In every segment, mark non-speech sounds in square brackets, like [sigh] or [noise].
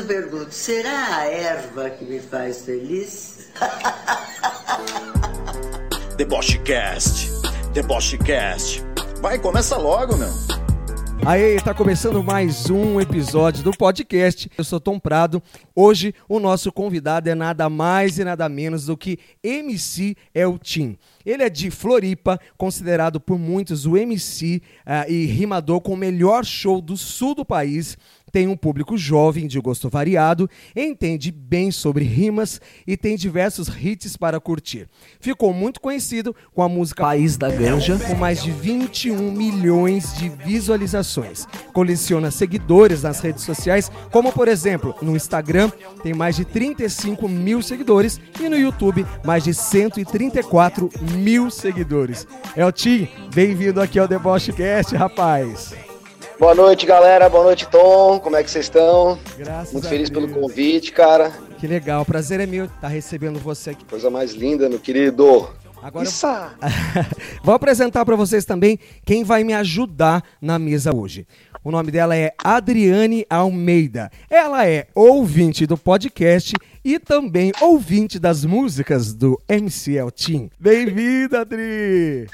eu pergunto, será a erva que me faz feliz? [laughs] Debochecast, Debochecast. Vai, começa logo, meu. Aí, tá começando mais um episódio do podcast. Eu sou Tom Prado. Hoje o nosso convidado é nada mais e nada menos do que MC Eltim. Ele é de Floripa, considerado por muitos o MC uh, e rimador com o melhor show do sul do país tem um público jovem de gosto variado, entende bem sobre rimas e tem diversos hits para curtir. Ficou muito conhecido com a música País da Ganja, com mais de 21 milhões de visualizações. Coleciona seguidores nas redes sociais, como por exemplo no Instagram, tem mais de 35 mil seguidores e no YouTube, mais de 134 mil seguidores. É o Tim, bem-vindo aqui ao Debochecast, rapaz. Boa noite, galera. Boa noite, Tom. Como é que vocês estão? Graças Muito feliz pelo convite, cara. Que legal. Prazer é meu estar recebendo você aqui. Coisa mais linda, meu querido. Agora Isso. [laughs] vou apresentar para vocês também quem vai me ajudar na mesa hoje. O nome dela é Adriane Almeida. Ela é ouvinte do podcast e também ouvinte das músicas do MCL Team. Bem-vinda, Adri!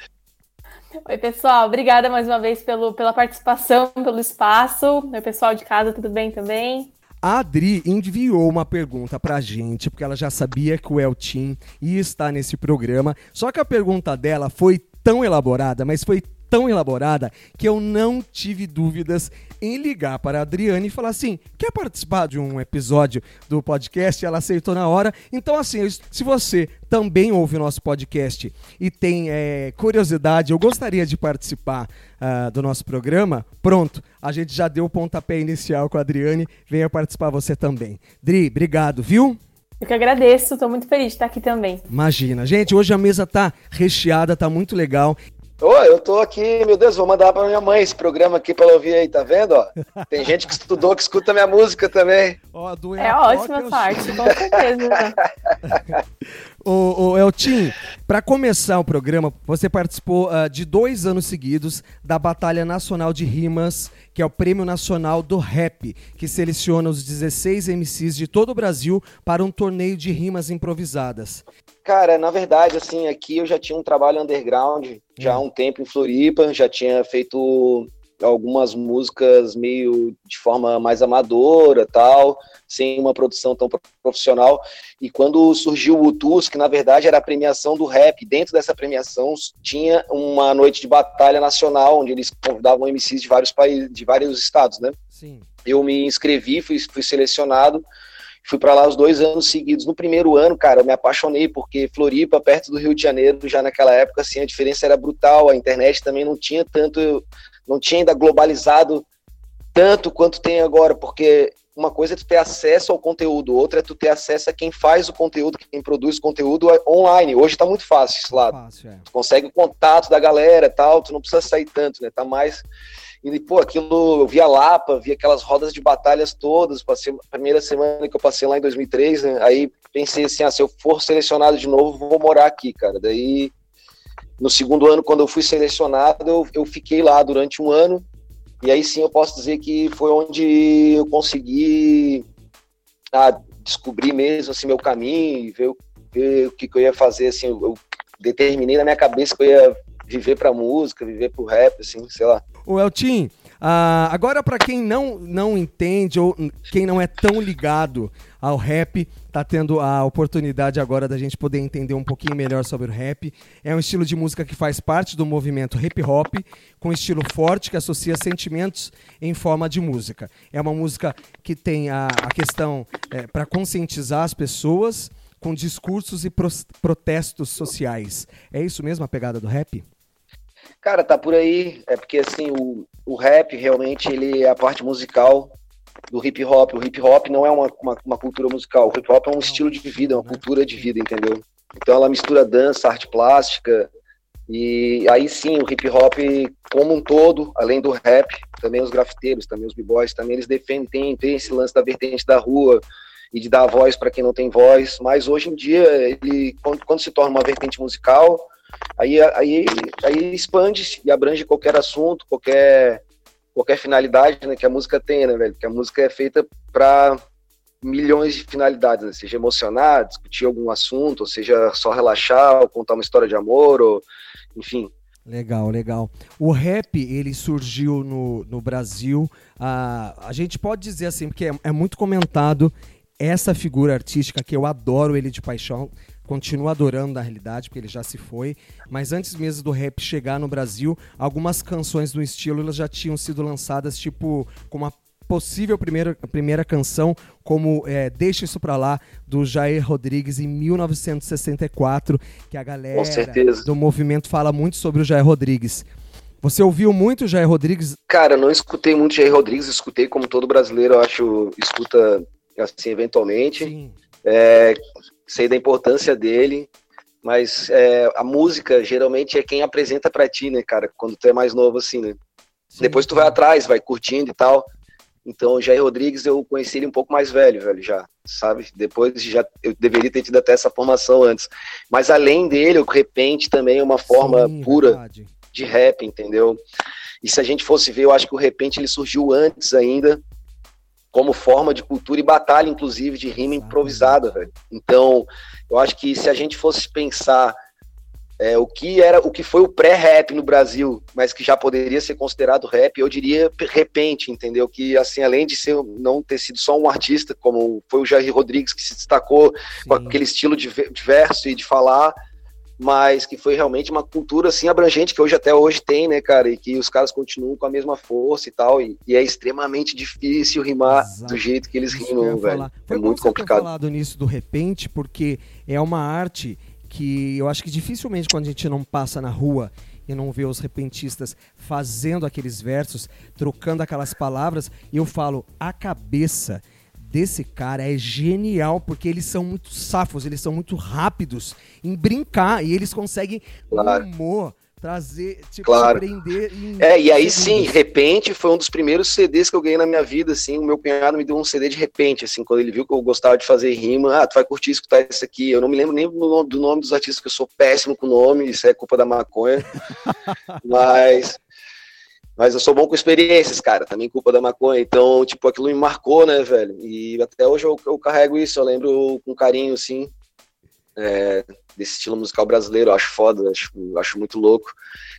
Oi, pessoal. Obrigada mais uma vez pelo, pela participação, pelo espaço. Oi, pessoal de casa, tudo bem também? A Adri enviou uma pergunta pra gente, porque ela já sabia que o Eltim ia estar nesse programa. Só que a pergunta dela foi tão elaborada, mas foi tão elaborada que eu não tive dúvidas em ligar para a Adriane e falar assim: quer participar de um episódio do podcast? Ela aceitou na hora. Então, assim, se você também ouve o nosso podcast e tem é, curiosidade, eu gostaria de participar uh, do nosso programa, pronto, a gente já deu o pontapé inicial com a Adriane. Venha participar você também. Dri, obrigado, viu? Eu que agradeço, estou muito feliz de estar aqui também. Imagina. Gente, hoje a mesa tá recheada, tá muito legal. Ô, eu tô aqui, meu Deus, vou mandar pra minha mãe esse programa aqui pra ela ouvir aí, tá vendo? Ó? Tem gente que estudou, que escuta minha música também. é ótima essa arte, com certeza. [laughs] ô, ô, Eltim, para começar o programa, você participou uh, de dois anos seguidos da Batalha Nacional de Rimas, que é o Prêmio Nacional do Rap, que seleciona os 16 MCs de todo o Brasil para um torneio de rimas improvisadas. Cara, na verdade, assim, aqui eu já tinha um trabalho underground já há hum. um tempo em Floripa, já tinha feito algumas músicas meio de forma mais amadora, tal, sem uma produção tão profissional. E quando surgiu o TUS, que na verdade era a premiação do rap, dentro dessa premiação tinha uma noite de batalha nacional, onde eles convidavam MCs de vários países, de vários estados, né? Sim. Eu me inscrevi, fui, fui selecionado Fui para lá os dois anos seguidos. No primeiro ano, cara, eu me apaixonei, porque Floripa, perto do Rio de Janeiro, já naquela época, assim, a diferença era brutal. A internet também não tinha tanto, não tinha ainda globalizado tanto quanto tem agora, porque uma coisa é tu ter acesso ao conteúdo, outra é tu ter acesso a quem faz o conteúdo, quem produz o conteúdo online. Hoje tá muito fácil isso lá. Fácil, é. Tu consegue o contato da galera tal, tu não precisa sair tanto, né? Tá mais e, pô, aquilo, eu via Lapa, via aquelas rodas de batalhas todas, passei a primeira semana que eu passei lá em 2003, né? Aí pensei assim, ah, se eu for selecionado de novo, vou morar aqui, cara. Daí, no segundo ano, quando eu fui selecionado, eu, eu fiquei lá durante um ano, e aí sim eu posso dizer que foi onde eu consegui ah, descobrir mesmo, assim, meu caminho, ver, ver o que, que eu ia fazer, assim, eu, eu determinei na minha cabeça que eu ia viver pra música, viver pro rap, assim, sei lá. O Eltim, uh, agora para quem não, não entende ou quem não é tão ligado ao rap, tá tendo a oportunidade agora da gente poder entender um pouquinho melhor sobre o rap. É um estilo de música que faz parte do movimento hip hop, com estilo forte que associa sentimentos em forma de música. É uma música que tem a, a questão é, para conscientizar as pessoas com discursos e pro, protestos sociais. É isso mesmo a pegada do rap? Cara, tá por aí. É porque assim, o, o rap realmente ele é a parte musical do hip hop. O hip hop não é uma, uma, uma, cultura musical. O hip hop é um estilo de vida, uma cultura de vida, entendeu? Então ela mistura dança, arte plástica. E aí sim, o hip hop como um todo, além do rap, também os grafiteiros, também os b-boys, também eles defendem, tem, esse lance da vertente da rua e de dar voz para quem não tem voz. Mas hoje em dia, ele quando, quando se torna uma vertente musical, aí, aí, aí expande e abrange qualquer assunto, qualquer, qualquer finalidade né, que a música tem, né, velho? Que a música é feita para milhões de finalidades, né? seja emocionar, discutir algum assunto, ou seja só relaxar, ou contar uma história de amor, ou enfim. Legal, legal. O rap, ele surgiu no, no Brasil, a, a gente pode dizer assim, porque é, é muito comentado essa figura artística que eu adoro ele de paixão, continuo adorando na realidade, porque ele já se foi, mas antes mesmo do rap chegar no Brasil, algumas canções do estilo elas já tinham sido lançadas, tipo, com uma possível primeira, primeira canção, como é, Deixa Isso Pra Lá, do Jair Rodrigues, em 1964, que a galera do movimento fala muito sobre o Jair Rodrigues. Você ouviu muito o Jair Rodrigues? Cara, não escutei muito Jair Rodrigues, escutei como todo brasileiro, eu acho, escuta assim, eventualmente. Sim. É, sei da importância dele, mas é, a música geralmente é quem apresenta para ti, né, cara, quando tu é mais novo assim, né? Sim. Depois tu vai atrás, vai curtindo e tal. Então, o Jair Rodrigues, eu conheci ele um pouco mais velho, velho, já, sabe? Depois já eu deveria ter tido até essa formação antes. Mas além dele, o repente também é uma forma Sim, pura verdade. de rap, entendeu? E se a gente fosse ver, eu acho que o repente ele surgiu antes ainda, como forma de cultura e batalha, inclusive, de rima improvisada, velho. Então, eu acho que se a gente fosse pensar é, o que era o que foi o pré-rap no Brasil, mas que já poderia ser considerado rap, eu diria repente, entendeu? Que assim, além de ser não ter sido só um artista, como foi o Jair Rodrigues que se destacou Sim. com aquele estilo de, de verso e de falar, mas que foi realmente uma cultura assim abrangente que hoje até hoje tem, né, cara, e que os caras continuam com a mesma força e tal, e, e é extremamente difícil rimar Exato. do jeito que eles rimam, velho. Foi é muito complicado. falado nisso do repente, porque é uma arte que eu acho que dificilmente quando a gente não passa na rua e não vê os repentistas fazendo aqueles versos, trocando aquelas palavras, eu falo, a cabeça desse cara é genial porque eles são muito safos, eles são muito rápidos em brincar e eles conseguem claro. humor trazer, tipo, claro. surpreender. é, e aí sim, repente foi um dos primeiros CDs que eu ganhei na minha vida, assim, o meu cunhado me deu um CD de repente, assim, quando ele viu que eu gostava de fazer rima, ah, tu vai curtir escutar isso aqui, eu não me lembro nem do nome, do nome dos artistas, que eu sou péssimo com o nome, isso é culpa da maconha, [laughs] mas... Mas eu sou bom com experiências, cara, também culpa da maconha. Então, tipo, aquilo me marcou, né, velho? E até hoje eu, eu carrego isso, eu lembro com carinho, assim. É, desse estilo musical brasileiro, eu acho foda, acho, acho muito louco.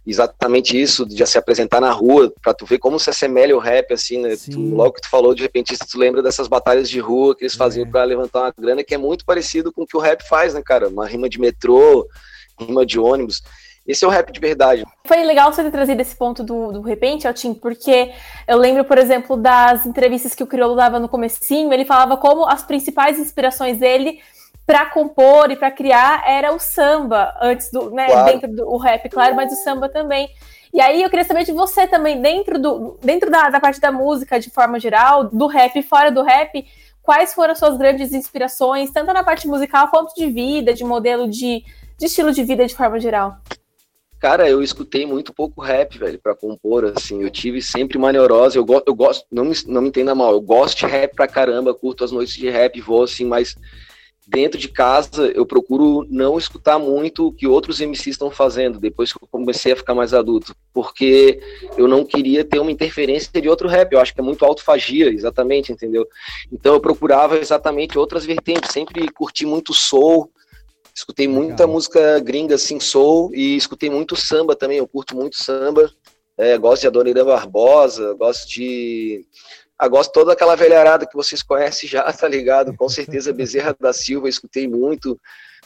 Exatamente isso, de já se apresentar na rua, pra tu ver como se assemelha o rap, assim, né? Tu, logo que tu falou, de repente tu lembra dessas batalhas de rua que eles é. faziam para levantar uma grana, que é muito parecido com o que o rap faz, né, cara? Uma rima de metrô, rima de ônibus. Esse é o rap de verdade. Foi legal você ter trazido esse ponto do, do repente, Altim, porque eu lembro, por exemplo, das entrevistas que o Criolo dava no comecinho, ele falava como as principais inspirações dele para compor e para criar era o samba, antes do, né, claro. dentro do rap, claro, mas o samba também. E aí eu queria saber de você também, dentro, do, dentro da, da parte da música de forma geral, do rap e fora do rap, quais foram as suas grandes inspirações, tanto na parte musical quanto de vida, de modelo de, de estilo de vida de forma geral? Cara, eu escutei muito pouco rap, velho, para compor, assim, eu tive sempre uma neurose, eu, go eu gosto, não me, não me entenda mal, eu gosto de rap pra caramba, curto as noites de rap, vou assim, mas dentro de casa eu procuro não escutar muito o que outros MCs estão fazendo depois que eu comecei a ficar mais adulto, porque eu não queria ter uma interferência de outro rap, eu acho que é muito autofagia, exatamente, entendeu? Então eu procurava exatamente outras vertentes, sempre curti muito soul, escutei muita Legal. música gringa assim, soul, e escutei muito samba também, eu curto muito samba, é, gosto de Adoniran Barbosa, gosto de ah, gosto toda aquela velharada que vocês conhecem já, [laughs] tá ligado? Com certeza Bezerra da Silva, escutei muito.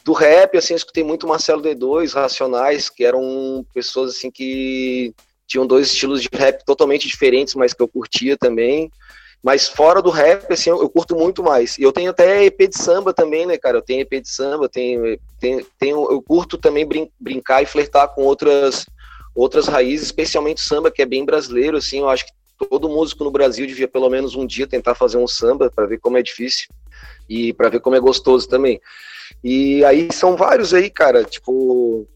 Do rap, assim, escutei muito Marcelo D2, Racionais, que eram pessoas, assim, que tinham dois estilos de rap totalmente diferentes, mas que eu curtia também. Mas fora do rap, assim, eu, eu curto muito mais. E eu tenho até EP de samba também, né, cara? Eu tenho EP de samba, tenho, tenho, tenho eu curto também brin brincar e flertar com outras outras raízes, especialmente samba, que é bem brasileiro, assim, eu acho que todo músico no Brasil devia pelo menos um dia tentar fazer um samba para ver como é difícil e para ver como é gostoso também. E aí são vários aí, cara, tipo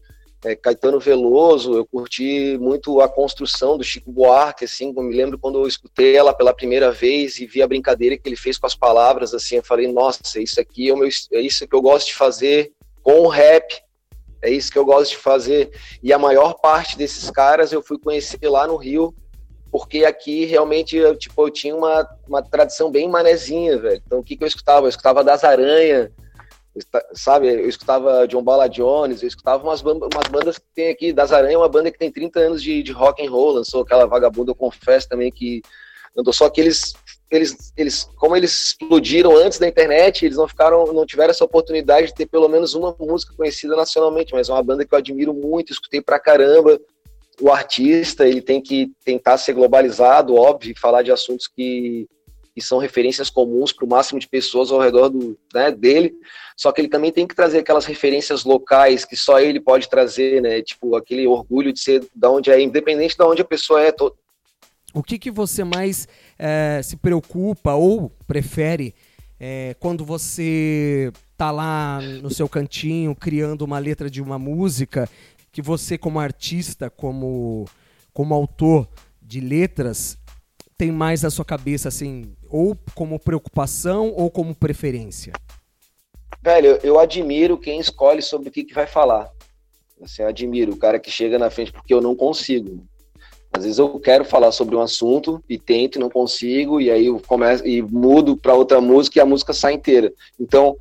é, Caetano Veloso, eu curti muito a construção do Chico Buarque, assim, eu me lembro quando eu escutei ela pela primeira vez e vi a brincadeira que ele fez com as palavras, assim, eu falei, nossa, isso aqui é, o meu, é isso que eu gosto de fazer com o rap, é isso que eu gosto de fazer. E a maior parte desses caras eu fui conhecer lá no Rio, porque aqui realmente eu, tipo, eu tinha uma, uma tradição bem manezinha, velho. Então o que, que eu escutava? Eu escutava Das Aranha, sabe? Eu escutava John Bala Jones, eu escutava umas, bandas, umas bandas que tem aqui. Das Aranha é uma banda que tem 30 anos de, de rock and roll, lançou aquela vagabunda, eu confesso também que andou. Só que eles, eles, eles, como eles explodiram antes da internet, eles não ficaram, não tiveram essa oportunidade de ter pelo menos uma música conhecida nacionalmente, mas é uma banda que eu admiro muito, escutei pra caramba o artista ele tem que tentar ser globalizado, óbvio, falar de assuntos que, que são referências comuns para o máximo de pessoas ao redor do, né, dele. Só que ele também tem que trazer aquelas referências locais que só ele pode trazer, né? Tipo, aquele orgulho de ser da onde é, independente de onde a pessoa é. To... O que, que você mais é, se preocupa ou prefere é, quando você tá lá no seu cantinho criando uma letra de uma música que você, como artista, como, como autor de letras, tem mais na sua cabeça, assim, ou como preocupação ou como preferência? Velho, eu admiro quem escolhe sobre o que, que vai falar. Assim, eu admiro o cara que chega na frente porque eu não consigo. Às vezes eu quero falar sobre um assunto e tento e não consigo, e aí eu começo e mudo para outra música e a música sai inteira. Então,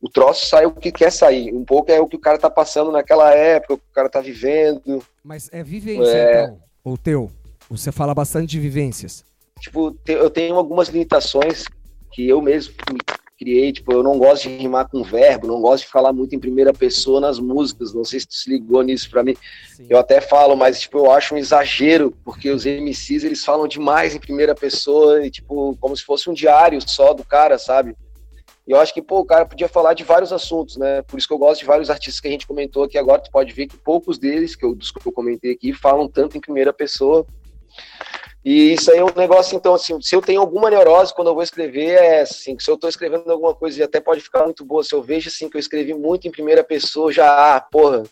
o troço sai o que quer sair. Um pouco é o que o cara tá passando naquela época, o que o cara tá vivendo. Mas é vivência, é... então, o teu? Você fala bastante de vivências. Tipo, eu tenho algumas limitações que eu mesmo criei, tipo, eu não gosto de rimar com verbo, não gosto de falar muito em primeira pessoa nas músicas, não sei se tu se ligou nisso pra mim, Sim. eu até falo, mas, tipo, eu acho um exagero, porque os MCs, eles falam demais em primeira pessoa, e, tipo, como se fosse um diário só do cara, sabe? E eu acho que, pô, o cara podia falar de vários assuntos, né? Por isso que eu gosto de vários artistas que a gente comentou aqui agora. Tu pode ver que poucos deles, que eu, dos que eu comentei aqui, falam tanto em primeira pessoa. E isso aí é um negócio, então, assim, se eu tenho alguma neurose quando eu vou escrever, é assim, se eu estou escrevendo alguma coisa e até pode ficar muito boa, se eu vejo, assim, que eu escrevi muito em primeira pessoa, já, ah, porra,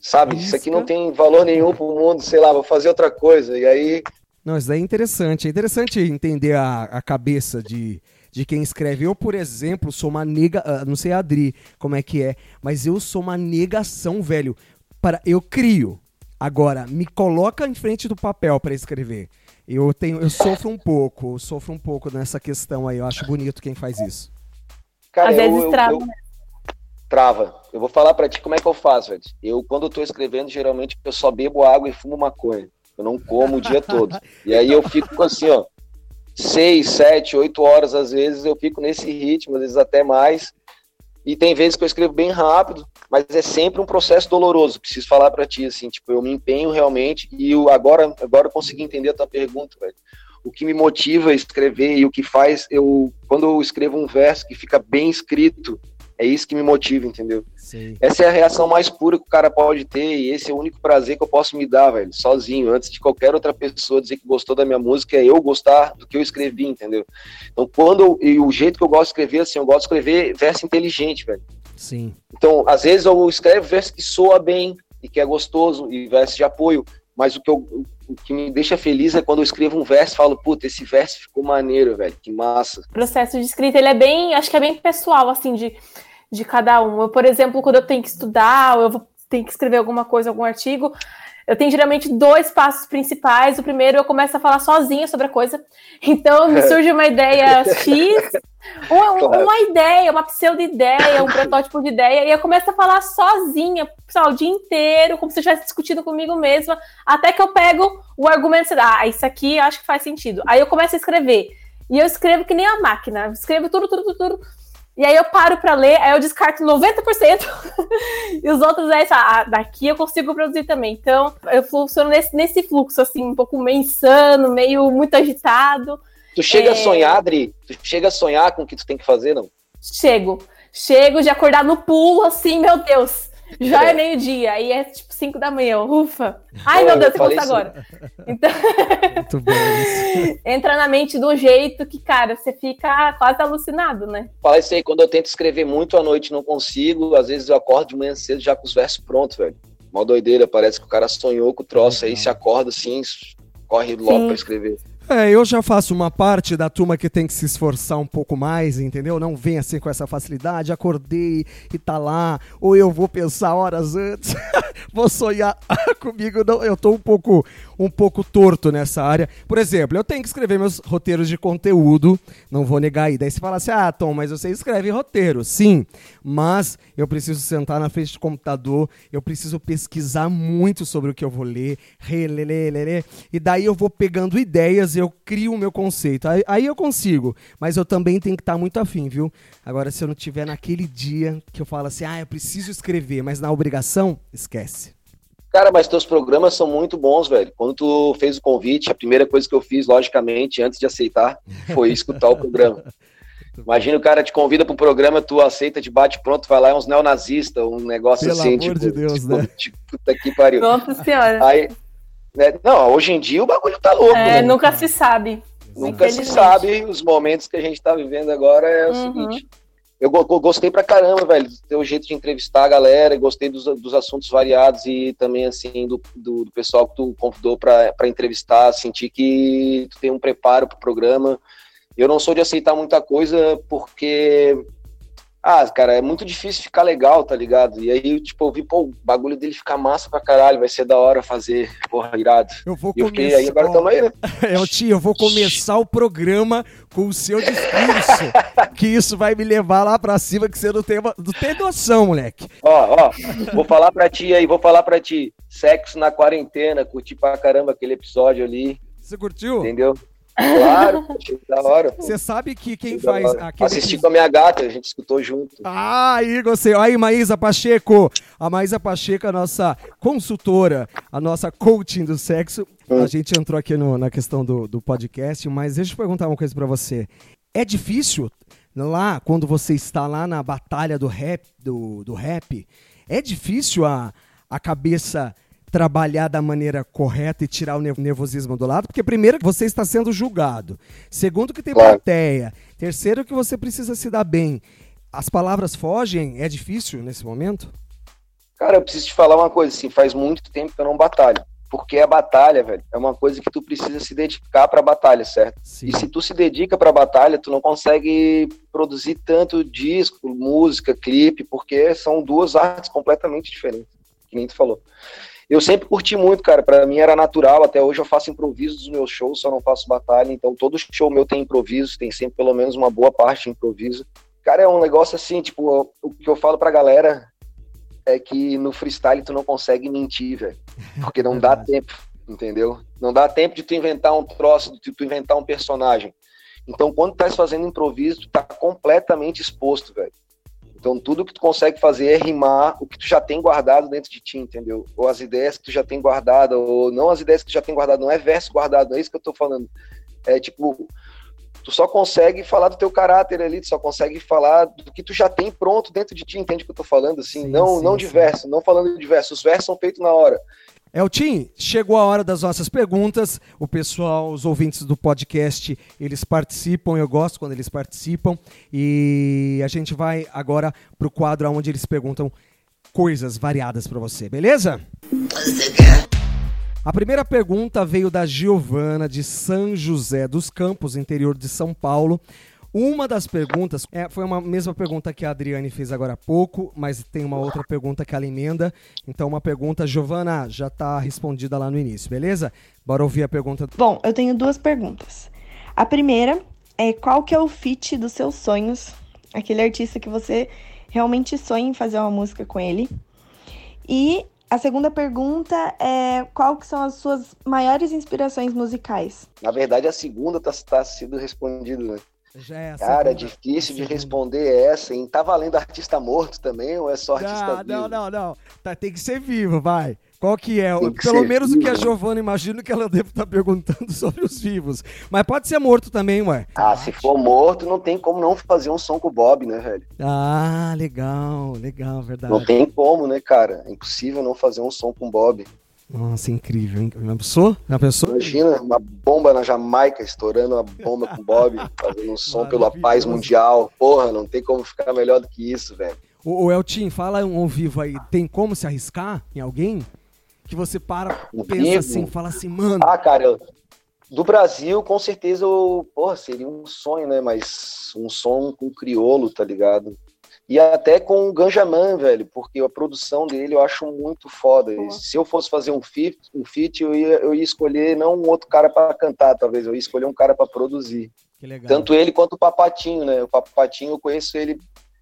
sabe, isso, isso aqui não tem valor nenhum pro mundo, sei lá, vou fazer outra coisa. E aí... Não, isso daí é interessante. É interessante entender a, a cabeça de de quem escreve. Eu, por exemplo, sou uma nega, uh, não sei a Adri como é que é, mas eu sou uma negação, velho. Para eu crio. Agora, me coloca em frente do papel para escrever. Eu tenho, eu sofro um pouco, eu sofro um pouco nessa questão aí. Eu acho bonito quem faz isso. Cara, Às eu, vezes trava. Eu, eu, trava. Eu vou falar para ti como é que eu faço, velho. Eu, quando eu tô escrevendo, geralmente eu só bebo água e fumo maconha. Eu não como o dia todo. E aí eu fico assim, ó seis, sete, oito horas às vezes eu fico nesse ritmo, às vezes até mais. E tem vezes que eu escrevo bem rápido, mas é sempre um processo doloroso. Preciso falar para ti assim, tipo, eu me empenho realmente e eu agora agora eu consegui entender a tua pergunta, velho. O que me motiva a escrever e o que faz eu quando eu escrevo um verso que fica bem escrito, é isso que me motiva, entendeu? Sim. Essa é a reação mais pura que o cara pode ter e esse é o único prazer que eu posso me dar, velho, sozinho, antes de qualquer outra pessoa dizer que gostou da minha música, é eu gostar do que eu escrevi, entendeu? Então, quando e o jeito que eu gosto de escrever, assim, eu gosto de escrever verso inteligente, velho. Sim. Então, às vezes eu escrevo verso que soa bem e que é gostoso e verso de apoio, mas o que, eu, o que me deixa feliz é quando eu escrevo um verso e falo, puta, esse verso ficou maneiro, velho, que massa. O processo de escrita, ele é bem, acho que é bem pessoal, assim, de de cada um. Eu, por exemplo, quando eu tenho que estudar, ou eu tenho que escrever alguma coisa, algum artigo, eu tenho geralmente dois passos principais. O primeiro, eu começo a falar sozinha sobre a coisa. Então, me [laughs] surge uma ideia X, uma, claro. uma ideia, uma pseudo-ideia, um protótipo de ideia, e eu começo a falar sozinha, pessoal, o dia inteiro, como se eu estivesse discutindo comigo mesma, até que eu pego o argumento e ah, isso aqui acho que faz sentido. Aí eu começo a escrever. E eu escrevo que nem a máquina, escrevo tudo, tudo, tudo, tudo. E aí eu paro para ler, aí eu descarto 90%, [laughs] e os outros é isso, ah, daqui eu consigo produzir também. Então, eu funciono nesse, nesse fluxo, assim, um pouco meio insano, meio muito agitado. Tu chega é... a sonhar, Adri? Tu chega a sonhar com o que tu tem que fazer, não? Chego. Chego de acordar no pulo, assim, meu Deus. Já é, é meio-dia, aí é tipo 5 da manhã, ufa. Ai, meu Deus, você conta agora. Então... [laughs] Muito bom isso. [laughs] Entra na mente de um jeito que, cara, você fica quase alucinado, né? Fala isso aí, quando eu tento escrever muito à noite não consigo, às vezes eu acordo de manhã cedo já com os versos prontos, velho. Mó doideira, parece que o cara sonhou com o troço, aí se acorda assim, corre logo Sim. pra escrever. É, eu já faço uma parte da turma que tem que se esforçar um pouco mais, entendeu? Não vem assim com essa facilidade, acordei e tá lá, ou eu vou pensar horas antes, [laughs] vou sonhar [laughs] comigo, não, eu tô um pouco um pouco torto nessa área. Por exemplo, eu tenho que escrever meus roteiros de conteúdo, não vou negar aí. Daí você fala assim: "Ah, Tom, mas você escreve roteiro". Sim, mas eu preciso sentar na frente do computador, eu preciso pesquisar muito sobre o que eu vou ler, e daí eu vou pegando ideias, eu crio o meu conceito. Aí, aí eu consigo, mas eu também tenho que estar muito afim, viu? Agora, se eu não tiver naquele dia que eu falo assim, ah, eu preciso escrever, mas na obrigação, esquece. Cara, mas teus programas são muito bons, velho. Quando tu fez o convite, a primeira coisa que eu fiz, logicamente, antes de aceitar, foi escutar o programa. [laughs] Imagina o cara te convida pro programa, tu aceita, te bate pronto, vai lá, é uns neonazistas, um negócio Pelo assim, amor tipo, de Deus, tipo, né? [laughs] tipo, puta que pariu. Nossa senhora. Aí, né, não, hoje em dia o bagulho tá louco, É, né? nunca se sabe. Nunca se sabe, os momentos que a gente tá vivendo agora é o Uhum. seguinte. Eu go- go- gostei pra caramba, velho, do teu jeito de entrevistar a galera, gostei dos, dos assuntos variados e também, assim, do, do, do pessoal que tu convidou pra entrevistar, senti que tu tem um preparo pro programa. Eu não sou de aceitar muita coisa porque, ah, cara, é muito difícil ficar legal, tá ligado? E aí, tipo, eu vi, pô, o bagulho dele ficar massa pra caralho, vai ser da hora fazer, [laughs] porra, irado. Eu vou E eu fiquei aí, agora tamo aí, né? É, tio, eu vou começar o programa com o seu discurso. [laughs] que isso vai me levar lá pra cima, que você não tem, não tem noção, moleque. Ó, ó, vou falar pra ti aí, vou falar pra ti. Sexo na quarentena, curti pra caramba aquele episódio ali, Você curtiu? entendeu? Claro, achei da hora. Você sabe que quem Achei faz aquele. Assisti com a minha gata, a gente escutou junto. Ah, aí gostei. Aí, Maísa Pacheco. A Maísa Pacheco, a nossa consultora, a nossa coaching do sexo. A gente entrou aqui no- na questão do, do podcast, mas deixa eu perguntar uma coisa pra você. É difícil lá, quando você está lá na batalha do rap, do, do rap, é difícil a, a cabeça trabalhar da maneira correta e tirar o nerv- nervosismo do lado? Porque primeiro que você está sendo julgado. Segundo que tem Claro. plateia. Terceiro que você precisa se dar bem. As palavras fogem? É difícil nesse momento? Cara, eu preciso te falar uma coisa, assim, faz muito tempo que eu não batalho. Porque a batalha, velho, é uma coisa que tu precisa se dedicar pra batalha, certo? Sim. E se tu se dedica pra batalha, tu não consegue produzir tanto disco, música, clipe, porque são duas artes completamente diferentes, que nem tu falou. Eu sempre curti muito, cara, Pra mim era natural, até hoje eu faço improviso dos meus shows, só não faço batalha, então todo show meu tem improviso, tem sempre pelo menos uma boa parte de improviso. Cara, é um negócio assim, tipo, o que eu falo pra galera é que no freestyle tu não consegue mentir, velho, porque não [laughs] dá Verdade. tempo, entendeu? Não dá tempo de tu inventar um troço, de tu inventar um personagem. Então, quando tu tá fazendo improviso, tu tá completamente exposto, velho. Então, tudo que tu consegue fazer é rimar o que tu já tem guardado dentro de ti, entendeu? Ou as ideias que tu já tem guardado, ou não as ideias que tu já tem guardado, não é verso guardado, não é isso que eu tô falando. É tipo, tu só consegue falar do teu caráter ali, tu só consegue falar do que tu já tem pronto dentro de ti, entende o que eu tô falando? Assim, Sim, não, sim, não de sim. verso, não falando de verso. Os versos são feitos na hora. Eltim, chegou a hora das nossas perguntas. O pessoal, os ouvintes do podcast, eles participam. Eu gosto quando eles participam. E a gente vai agora pro quadro onde eles perguntam coisas variadas para você, beleza? A primeira pergunta veio da Giovana de São José dos Campos, interior de São Paulo. Uma das perguntas é, foi uma mesma pergunta que a Adriane fez agora há pouco, mas tem uma outra pergunta que ela emenda. Então, uma pergunta, Giovana, já está respondida lá no início, beleza? Bora ouvir a pergunta. Bom, eu tenho duas perguntas. A primeira é qual que é o feat dos seus sonhos? Aquele artista que você realmente sonha em fazer uma música com ele. E a segunda pergunta é qual que são as suas maiores inspirações musicais? Na verdade, a segunda tá, tá sendo respondida, né? Já é Cara, é difícil de responder essa, hein? Tá valendo artista morto também ou é só artista Não, vivo? não, não, não. Tá, tem que ser vivo, vai. Qual que é? Que Pelo menos o que a vivo. Giovana imagino que ela deve estar perguntando [laughs] sobre os vivos. Mas pode ser morto também, ué. Ah, se for morto, não tem como não fazer um som com o Bob, né, velho? Ah, legal, legal, verdade. Não tem como, né, cara? É impossível não fazer um som com o Bob. Nossa, incrível, hein? Já pensou? Já pensou? Imagina uma bomba na Jamaica estourando uma bomba com o Bob, [laughs] fazendo um som pela paz mundial. Porra, não tem como ficar melhor do que isso, velho. O, o Eltim, fala um ao vivo aí. Tem como se arriscar em alguém? Que você para, Um pensa vivo? assim, fala assim, mano. Ah, cara, eu, do Brasil, com certeza, eu, porra, seria um sonho, né? Mas um som com criolo, tá ligado? E até com o Ganjaman, velho, porque a produção dele eu acho muito foda. Se eu fosse fazer um feat, um feat eu, ia, eu ia escolher não um outro cara para cantar, talvez, eu ia escolher um cara para produzir. Tanto ele quanto o Papatinho, né? O Papatinho eu conheço ele,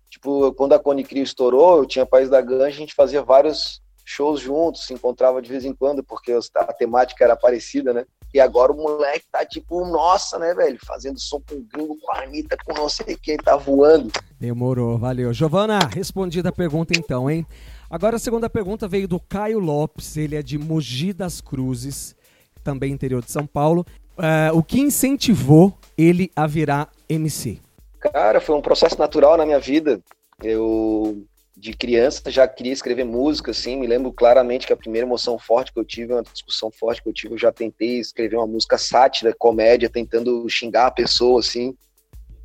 tipo, quando a Cone Crio estourou, eu tinha País da Ganja, a gente fazia vários shows juntos, se encontrava de vez em quando, porque a temática era parecida, né? E agora o moleque tá tipo, nossa, né, velho? Fazendo som com gringo, com a Anitta, com não sei quem, tá voando. Demorou, valeu. Giovana, respondida a pergunta então, hein? Agora a segunda pergunta veio do Caio Lopes, ele é de Mogi das Cruzes, também interior de São Paulo. Uh, o que incentivou ele a virar MC? Cara, foi um processo natural na minha vida. Eu de criança já queria escrever música, assim, me lembro claramente que a primeira emoção forte que eu tive, uma discussão forte que eu tive, eu já tentei escrever uma música sátira, comédia, tentando xingar a pessoa, assim,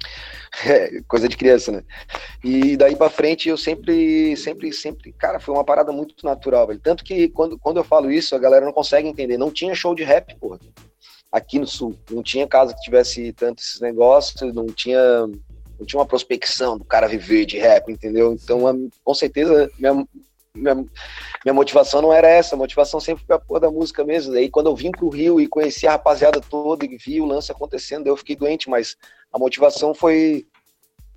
[laughs] é, coisa de criança, né? E daí para frente eu sempre, sempre, sempre, cara, foi uma parada muito natural, velho. Tanto que quando, quando eu falo isso, a galera não consegue entender. Não tinha show de rap, porra. Aqui no sul, não tinha casa que tivesse tanto esses negócios, não tinha não tinha uma prospecção do cara viver de rap, entendeu? Então, com certeza, minha, minha, minha motivação não era essa, a motivação sempre foi a porra da música mesmo. Aí quando eu vim pro Rio e conheci a rapaziada toda e vi o lance acontecendo, eu fiquei doente, mas a motivação foi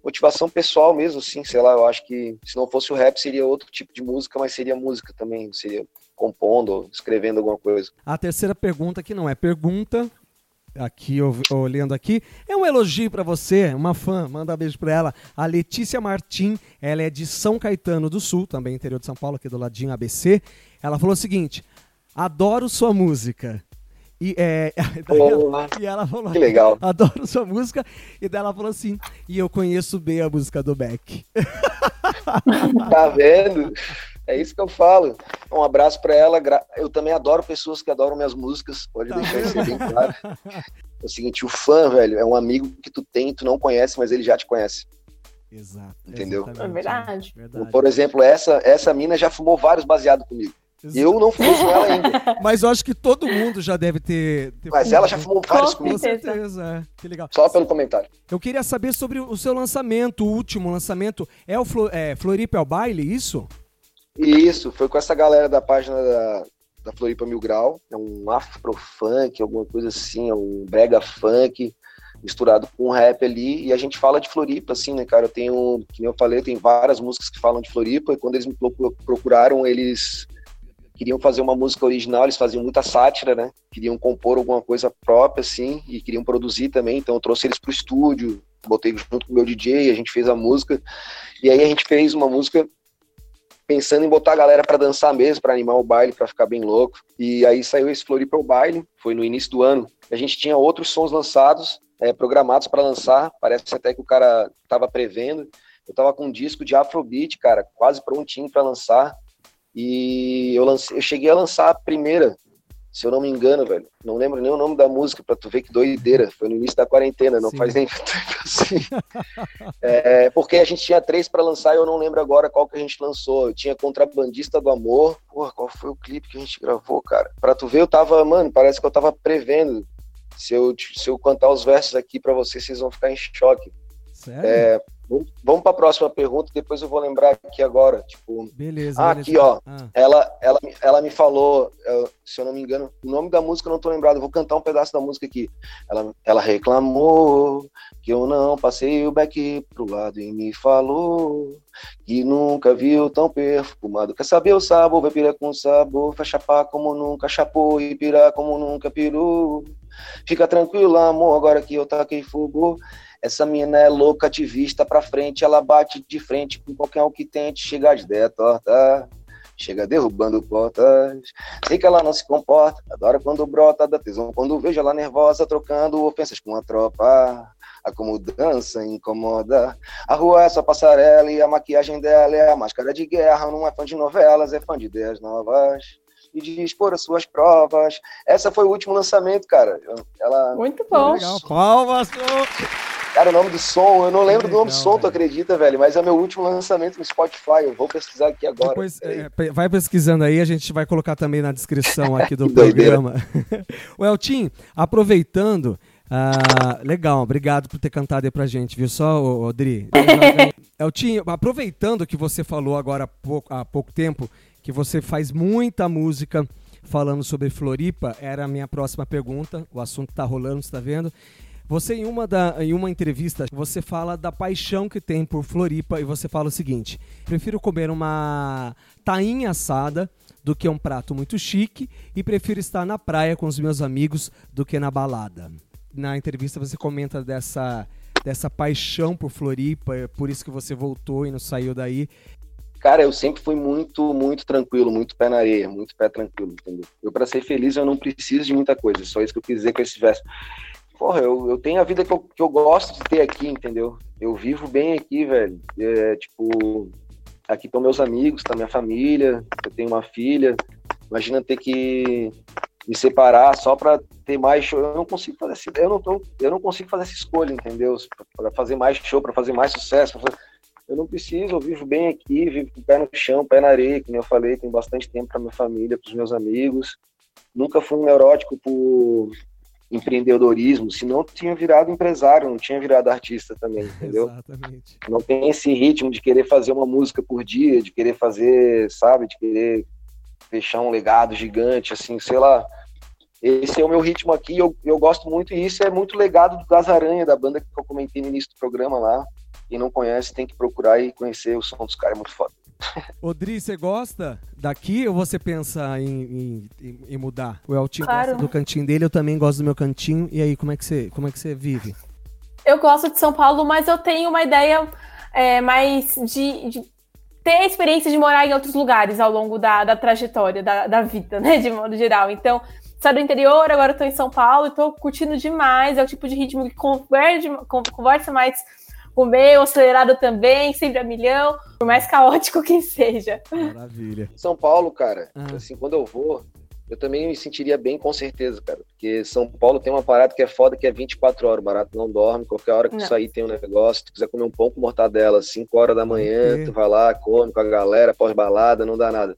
motivação pessoal mesmo, assim, sei lá, eu acho que se não fosse o rap seria outro tipo de música, mas seria música também, seria compondo, escrevendo alguma coisa. A terceira pergunta que não é pergunta, aqui olhando aqui, é um elogio para você, uma fã, manda um beijo para ela, a Letícia Martim, ela é de São Caetano do Sul, também interior de São Paulo, aqui do ladinho ABC. Ela falou o seguinte: "Adoro sua música". E, é, [laughs] ela, e ela falou: que legal. Adoro sua música. E dela falou assim: E eu conheço bem a música do Beck. [laughs] tá vendo? É isso que eu falo. Um abraço para ela. Eu também adoro pessoas que adoram minhas músicas. Pode tá deixar isso bem claro. É o seguinte, o fã, velho, é um amigo que tu tem, tu não conhece, mas ele já te conhece. Exato. Entendeu? É verdade. verdade. Por exemplo, essa, essa mina já fumou vários baseados comigo. Exato. Eu não fumei com ela ainda. [laughs] Mas eu acho que todo mundo já deve ter. ter Mas ela já fumou vários comigo. Com certeza, é. Que legal. Só pelo comentário. Eu queria saber sobre o seu lançamento, o último lançamento. É o Flo, é, Floripa é o baile, isso? Isso, foi com essa galera da página da, da Floripa Mil Grau. É um afro-funk, alguma coisa assim, é um brega funk misturado com rap ali, e a gente fala de Floripa, assim, né, cara? Eu tenho, como eu falei, tem várias músicas que falam de Floripa, e quando eles me procuraram, eles queriam fazer uma música original, eles faziam muita sátira, né? Queriam compor alguma coisa própria, assim, e queriam produzir também, então eu trouxe eles pro estúdio, botei junto com o meu DJ, a gente fez a música, e aí a gente fez uma música pensando em botar a galera para dançar mesmo, para animar o baile, para ficar bem louco. E aí saiu esse Floripa o baile, foi no início do ano. A gente tinha outros sons lançados, é, programados para lançar, parece até que o cara estava prevendo. Eu tava com um disco de Afrobeat, cara, quase prontinho para lançar. E eu, lancei, eu cheguei a lançar a primeira, se eu não me engano, velho. Não lembro nem o nome da música, pra tu ver que doideira. Foi no início da quarentena, não Sim. faz nem [laughs] tempo assim. é, porque a gente tinha três para lançar e eu não lembro agora qual que a gente lançou. Eu tinha Contrabandista do Amor. Porra, qual foi o clipe que a gente gravou, cara? Pra tu ver, eu tava, mano, parece que eu tava prevendo. Se eu, se eu cantar os versos aqui para vocês, vocês vão ficar em choque. Sério? É, Vamos para a próxima pergunta, depois eu vou lembrar aqui agora. Tipo, beleza. Ah, beleza. aqui, ó. Ah. Ela, ela, ela me falou, se eu não me engano, o nome da música eu não estou lembrado. Eu vou cantar um pedaço da música aqui. Ela, ela reclamou que eu não passei o back pro lado e me falou que nunca viu tão perfumado. Quer saber o sabor? Vai pirar com sabor, vai chapar como nunca chapou e pirar como nunca pirou. Fica tranquilo, amor, agora que eu taquei fogo. Essa mina é louca, ativista pra frente, ela bate de frente com qualquer um que tente chegar de ideia torta. Chega derrubando portas, sei que ela não se comporta, adora quando brota da tesão, quando vejo ela nervosa, trocando ofensas com a tropa. A como dança incomoda. A rua é só passarela e a maquiagem dela é a máscara de guerra. Não é fã de novelas, é fã de ideias novas e de expor as suas provas. Essa foi o último lançamento, cara. Ela... Muito bom. Legal. Palmas. Cara, o nome do som, eu não lembro Legal, do nome do som, tu velho. acredita, velho? Mas é meu último lançamento no Spotify. Eu vou pesquisar aqui agora. Depois, é, vai pesquisando aí, a gente vai colocar também na descrição aqui do [laughs] programa. [laughs] o Eltim, aproveitando, ah, legal, obrigado por ter cantado aí pra gente, viu só, ô, ô, Dri? [laughs] Eltim, aproveitando que você falou agora há pouco, há pouco tempo que você faz muita música falando sobre Floripa, era a minha próxima pergunta, o assunto tá rolando, você tá vendo? Você, em uma, da, em uma entrevista, você fala da paixão que tem por Floripa e você fala o seguinte: prefiro comer uma tainha assada do que um prato muito chique e prefiro estar na praia com os meus amigos do que na balada. Na entrevista você comenta dessa, dessa paixão por Floripa, é por isso que você voltou e não saiu daí. Cara, eu sempre fui muito, muito tranquilo, muito pé na areia, muito pé tranquilo, entendeu? Eu, pra ser feliz, eu não preciso de muita coisa. Só isso que eu quis dizer com esse verso. Porra, eu, eu tenho a vida que eu, que eu gosto de ter aqui, entendeu? Eu vivo bem aqui, velho. É, tipo, aqui estão meus amigos, tá minha família, eu tenho uma filha. Imagina ter que me separar só pra ter mais show. Eu não consigo fazer essa, eu não, tô- eu não consigo fazer essa escolha, entendeu? Pra fazer mais show, pra fazer mais sucesso. fazer- Eu não preciso, eu vivo bem aqui, vivo com o pé no chão, pé na areia, como eu falei, tenho bastante tempo pra minha família, pros meus amigos. Nunca fui um neurótico por empreendedorismo, senão tinha virado empresário, não tinha virado artista também, entendeu? Exatamente. não tem esse ritmo de querer fazer uma música por dia, de querer fazer, sabe, de querer deixar um legado gigante, assim, sei lá. Esse é o meu ritmo aqui, eu, eu gosto muito, e isso é muito legado do Das Aranha, da banda que eu comentei no início do programa lá. Quem não conhece tem que procurar e conhecer o som dos caras, é muito foda. [laughs] Odri, você gosta daqui ou você pensa em, em- em- mudar? O Eltinho Claro. gosta do cantinho dele, eu também gosto do meu cantinho. E aí, como é que você, como é que você vive? Eu gosto de São Paulo, mas eu tenho uma ideia é, mais de, de ter a experiência de morar em outros lugares ao longo da, da trajetória, da, da vida, né? De modo geral. Então, saí do interior, agora estou em São Paulo e estou curtindo demais. É o tipo de ritmo que converge, con- conversa mais o meu, acelerado também, sempre a milhão, por mais caótico que seja. Maravilha. São Paulo, cara, Ah. assim, quando eu vou, eu também me sentiria bem com certeza, cara. Porque São Paulo tem uma parada que é foda, que é 24 horas. O barato não dorme. Qualquer hora que tu Não. sair tem um negócio. Se tu quiser comer um pão com mortadela, 5 horas da manhã, tu vai lá, come com a galera, pós-balada, não dá nada.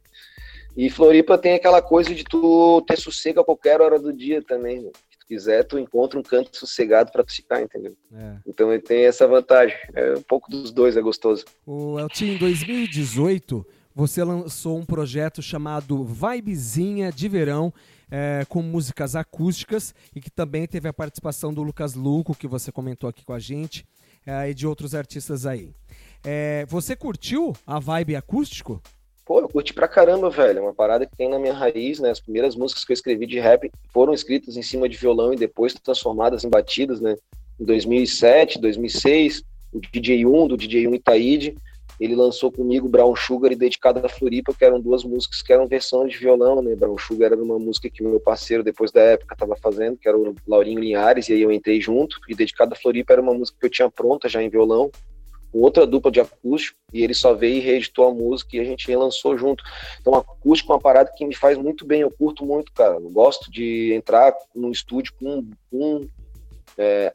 E Floripa tem aquela coisa de tu ter sossego a qualquer hora do dia também, né? Quiser, tu encontra um canto sossegado tu ficar, entendeu? É. Então ele tem essa vantagem. É um pouco dos dois, é gostoso. O Eltinho, em 2018, você lançou um projeto chamado Vibezinha de Verão, é, com músicas acústicas e que também teve a participação do Lucas Luco, que você comentou aqui com a gente, é, e de outros artistas aí. É, você curtiu a vibe acústico? Pô, eu curti pra caramba, velho. É uma parada que tem na minha raiz, né? As primeiras músicas que eu escrevi de rap foram escritas em cima de violão e depois transformadas em batidas, né? Em 2007, 2006, o DJ 1 do DJ 1 Itaíde, ele lançou comigo Brown Sugar e Dedicada a Floripa, que eram duas músicas que eram versões de violão, né? Brown Sugar era uma música que o meu parceiro, depois da época, estava fazendo, que era o Laurinho Linhares, e aí eu entrei junto. E Dedicada a Floripa era uma música que eu tinha pronta já em violão, outra dupla de acústico, e ele só veio e reeditou a música e a gente lançou junto. Então, acústico é uma parada que me faz muito bem, eu curto muito, cara. Eu gosto de entrar num estúdio com, com é,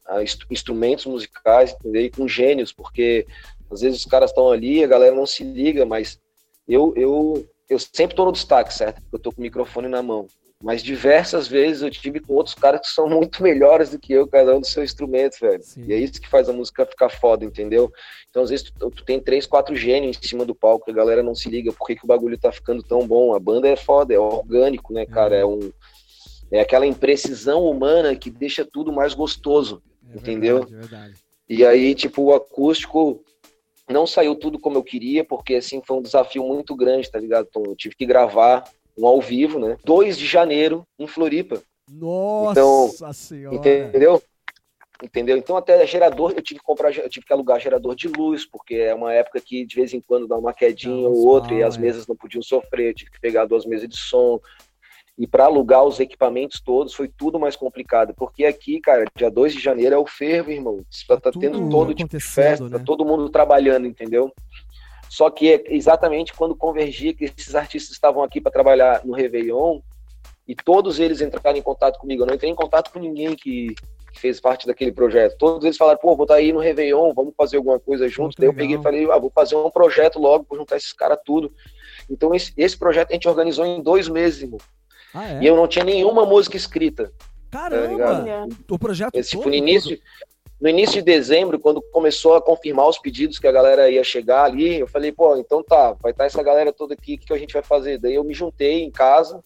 instrumentos musicais, entendeu? E com gênios, porque às vezes os caras estão ali, a galera não se liga, mas eu, eu, eu sempre tô no destaque, certo? Porque eu tô com o microfone na mão. Mas diversas vezes eu tive com outros caras que são [laughs] muito melhores do que eu, cada um do seu instrumento, velho. Sim. E é isso que faz a música ficar foda, entendeu? Então, às vezes, tu, tu tem três, quatro gênios em cima do palco, a galera não se liga por que, que o bagulho tá ficando tão bom. A banda é foda, é orgânico, né, cara? É um. É aquela imprecisão humana que deixa tudo mais gostoso. É Entendeu? Verdade, é verdade. E aí, tipo, o acústico não saiu tudo como eu queria, porque assim foi um desafio muito grande, tá ligado? Então, eu tive que gravar um ao vivo, né? 2 de janeiro em Floripa, Nossa senhora! entendeu? Entendeu? Então até gerador, eu tive que comprar, eu tive que alugar gerador de luz, porque é uma época que de vez em quando dá uma quedinha uns ou outra e as mesas não podiam sofrer, eu tive que pegar duas mesas de som. E para alugar os equipamentos todos foi tudo mais complicado, porque aqui, cara, dia 2 de janeiro é o fervo, irmão. Tá, tá tendo todo tipo de festa, né? todo mundo trabalhando, entendeu? Só que é exatamente quando convergia que esses artistas estavam aqui para trabalhar no Réveillon e todos eles entraram em contato comigo. Eu não entrei em contato com ninguém que, que fez parte daquele projeto. Todos eles falaram, pô, vou estar aí no Réveillon, vamos fazer alguma coisa junto. Daí eu peguei e falei, ah, vou fazer um projeto logo, vou juntar esses caras tudo. Então esse, esse, projeto a gente organizou em dois meses, irmão. Ah, é? E eu não tinha nenhuma música escrita. Tá Caramba! Tá o projeto esse, todo, tipo, no início, no início de dezembro, quando começou a confirmar os pedidos que a galera ia chegar ali, eu falei, pô, então tá, vai estar essa galera toda aqui, o que a gente vai fazer? Daí eu me juntei em casa,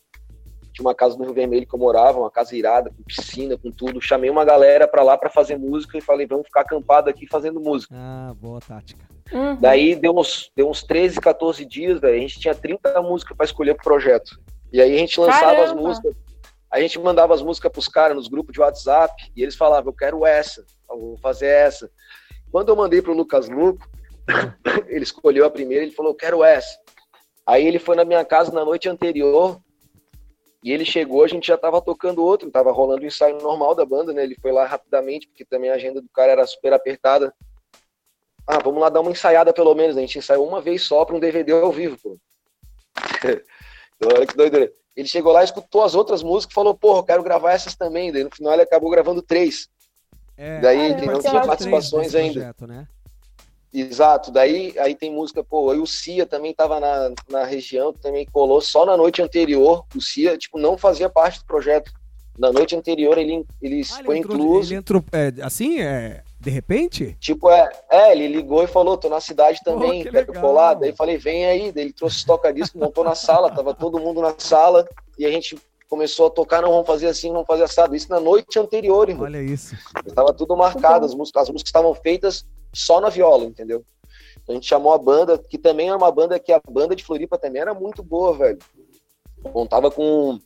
tinha uma casa no Rio Vermelho que eu morava, uma casa irada, com piscina, com tudo. Chamei uma galera pra lá pra fazer música e falei, vamos ficar acampado aqui fazendo música. Ah, boa tática. Uhum. Daí deu uns, deu uns 13, 14 dias, velho, a gente tinha 30 músicas para escolher pro projeto. E aí a gente lançava Caramba. as músicas, a gente mandava as músicas pros caras nos grupos de WhatsApp e eles falavam, eu quero essa vou fazer essa. Quando eu mandei para o Lucas Luco, [coughs] ele escolheu a primeira, ele falou, quero essa. Aí ele foi na minha casa na noite anterior, e ele chegou, a gente já estava tocando outro, estava rolando o ensaio normal da banda, né? Ele foi lá rapidamente, porque também a agenda do cara era super apertada. Ah, vamos lá dar uma ensaiada pelo menos. A gente ensaiou uma vez só para um DVD ao vivo, pô. [laughs] Olha que doideira. Ele chegou lá, escutou as outras músicas, falou, porra, quero gravar essas também. Daí no final ele acabou gravando três. É, daí ah, não tinha participações ainda. Projeto, né? Exato, daí aí tem música, pô, aí o Cia também tava na, na região, também colou só na noite anterior, o Cia, tipo, não fazia parte do projeto. Na noite anterior ele, ele ah, foi entrou, incluso. Ele entrou, é, assim, é, de repente? Tipo, é, é, ele ligou e falou, tô na cidade também, pô, quero colar. Daí falei, vem aí, daí ele trouxe toca-disco, montou na sala, tava todo mundo na sala, e a gente começou a tocar, não, vamos fazer assim, vamos fazer assado. Isso na noite anterior, irmão. Olha isso. Estava tudo marcado, as músicas, as músicas estavam feitas só na viola, entendeu? Então a gente chamou a banda, que também era uma banda que a banda de Floripa também era muito boa, velho. Contava com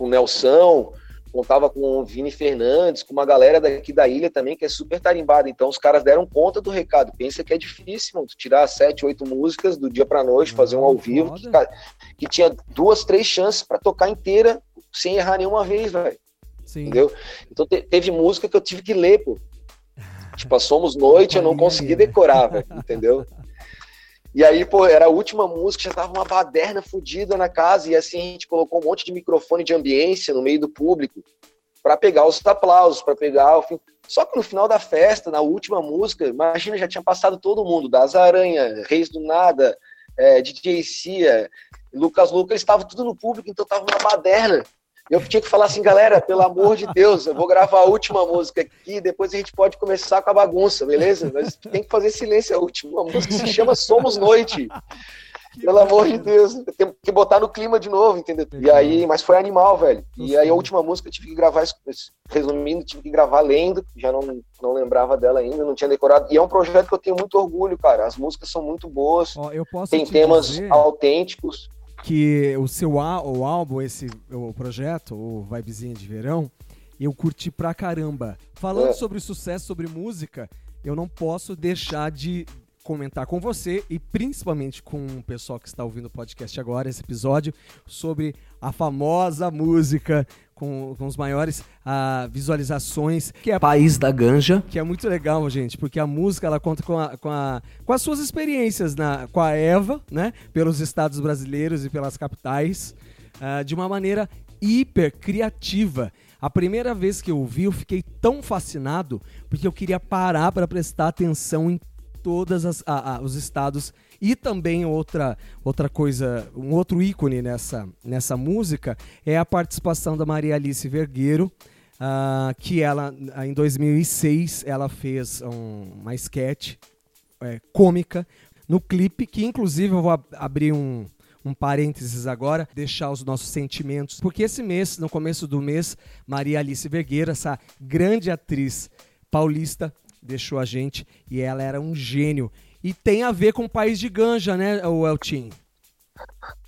o Nelson, contava com o Vini Fernandes, com uma galera daqui da ilha também que é super tarimbada. Então os caras deram conta do recado. Pensa que é difícil, mano, tirar sete, oito músicas do dia pra noite, fazer um ao vivo, que, que, tinha duas, três chances para tocar inteira sem errar nenhuma vez, velho. Entendeu? Então te, teve música que eu tive que ler, pô. [laughs] Tipo, Somos Noite, eu não consegui decorar, velho, entendeu? E aí, pô, era a última música, já tava uma baderna fodida na casa, e assim a gente colocou um monte de microfone de ambiência no meio do público para pegar os aplausos, para pegar o fim. Só que no final da festa, na última música, imagina, já tinha passado todo mundo, das Aranha, Reis do Nada, é, DJ Cia, Lucas Lucas, eles estavam tudo no público, então tava uma baderna. Eu tinha que falar assim, galera, pelo amor de Deus, eu vou gravar a última música aqui, depois a gente pode começar com a bagunça, beleza? Mas tem que fazer silêncio, a última música se chama Somos Noite. Pelo amor de Deus, tem que botar no clima de novo, entendeu? E aí, mas foi animal, velho. E aí a última música eu tive que gravar, resumindo, tive que gravar lendo, já não, não lembrava dela ainda, não tinha decorado. E é um projeto que eu tenho muito orgulho, cara. As músicas são muito boas, Ó, tem temas dizer... autênticos que o seu o álbum, esse o projeto, o Vibezinha de Verão, eu curti pra caramba. Falando é. sobre sucesso, sobre música, eu não posso deixar de comentar com você e principalmente com o pessoal que está ouvindo o podcast agora, esse episódio, sobre a famosa música com, com os maiores uh, visualizações, que é País da Ganja. Que é muito legal, gente, porque a música ela conta com, a, com, a, com as suas experiências na, com a Eva, né? Pelos estados brasileiros e pelas capitais, uh, de uma maneira hiper criativa. A primeira vez que eu ouvi, eu fiquei tão fascinado porque eu queria parar para prestar atenção em todos os estados e também outra, outra coisa, um outro ícone nessa, nessa música é a participação da Maria Alice Vergueiro, uh, que ela, em 2006, ela fez um, uma sketch é, cômica no clipe, que inclusive eu vou ab abrir um, um parênteses agora, deixar os nossos sentimentos, porque esse mês, no começo do mês, Maria Alice Vergueira, essa grande atriz paulista, deixou a gente e ela era um gênio. E tem a ver com o país de Ganja, né, o Eltin?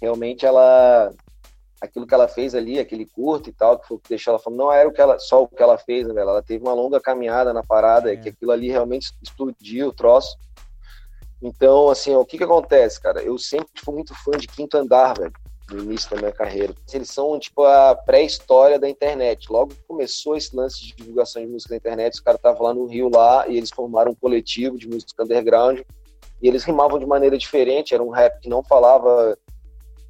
Realmente ela aquilo que ela fez ali, aquele curto e tal, que foi que deixou ela falando, não era o que ela, só o que ela fez, né, ela teve uma longa caminhada na parada, é. que aquilo ali realmente explodiu o troço. Então, assim, o que que acontece, cara? Eu sempre fui muito fã de Quinto Andar, velho, no início da minha carreira. Eles são, tipo, a pré-história da internet. Logo que começou esse lance de divulgação de música na internet, os caras estavam lá no Rio, lá, e eles formaram um coletivo de música underground, e eles rimavam de maneira diferente, era um rap que não falava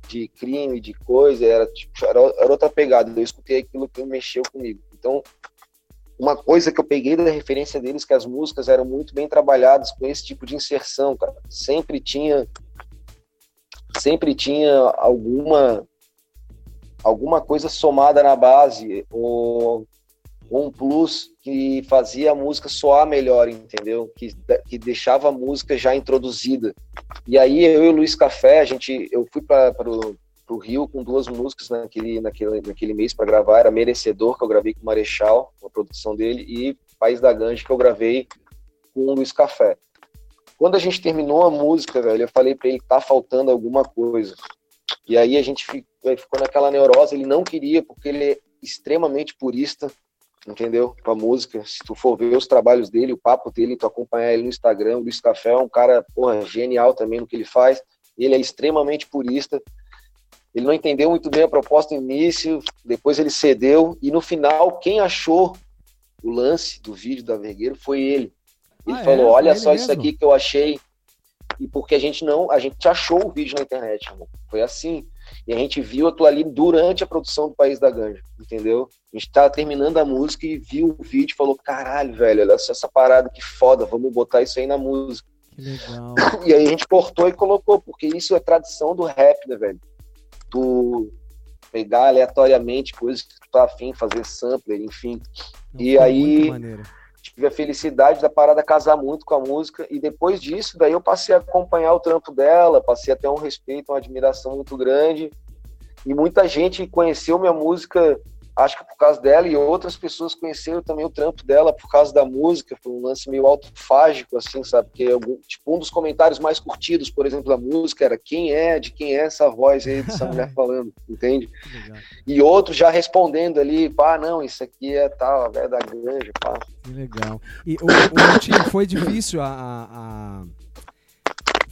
de crime, de coisa, era, tipo, era, era outra pegada. Eu escutei aquilo que mexeu comigo. Então, uma coisa que eu peguei da referência deles, que as músicas eram muito bem trabalhadas com esse tipo de inserção, cara. Sempre tinha sempre tinha alguma alguma coisa somada na base, ou, um plus que fazia a música soar melhor, entendeu? Que, que deixava a música já introduzida. E aí eu e o Luiz Café, a gente, eu fui para o Rio com duas músicas naquele, naquele, naquele mês para gravar, era Merecedor, que eu gravei com o Marechal, a produção dele, e País da Ganja, que eu gravei com o Luiz Café. Quando a gente terminou a música, velho, eu falei para ele que tá faltando alguma coisa. E aí a gente ficou naquela neurose, ele não queria, porque ele é extremamente purista, entendeu? Com a música. Se tu for ver os trabalhos dele, o papo dele, tu acompanhar ele no Instagram, o Luiz Café é um cara, porra, genial também no que ele faz. Ele é extremamente purista. Ele não entendeu muito bem a proposta no início, depois ele cedeu, e no final, quem achou o lance do vídeo da Vergueiro foi ele. Ele ah, falou: é? Olha só mesmo? isso aqui que eu achei e porque a gente não, a gente achou o vídeo na internet, irmão. Foi assim. E a gente viu aquilo ali durante a produção do País da Ganja, entendeu? A gente tava terminando a música e viu o vídeo e falou: caralho, velho, olha só essa parada que foda, vamos botar isso aí na música. Que legal. [coughs] E aí a gente cortou e colocou, porque isso é tradição do rap, né, velho? Tu pegar aleatoriamente coisas que tu tá afim, fazer sampler, enfim. Não e aí. Tive a felicidade da parada casar muito com a música e depois disso, daí eu passei a acompanhar o trampo dela, passei a ter um respeito, uma admiração muito grande e muita gente conheceu minha música acho que por causa dela e outras pessoas conheceram também o trampo dela por causa da música, foi um lance meio autofágico, assim, sabe? Porque tipo, um dos comentários mais curtidos, por exemplo, da música era quem é, de quem é essa voz aí dessa mulher [laughs] falando, entende? E outros já respondendo ali, pá, não, isso aqui é tal, é da granja, pá. Que legal. E o, o foi difícil a, a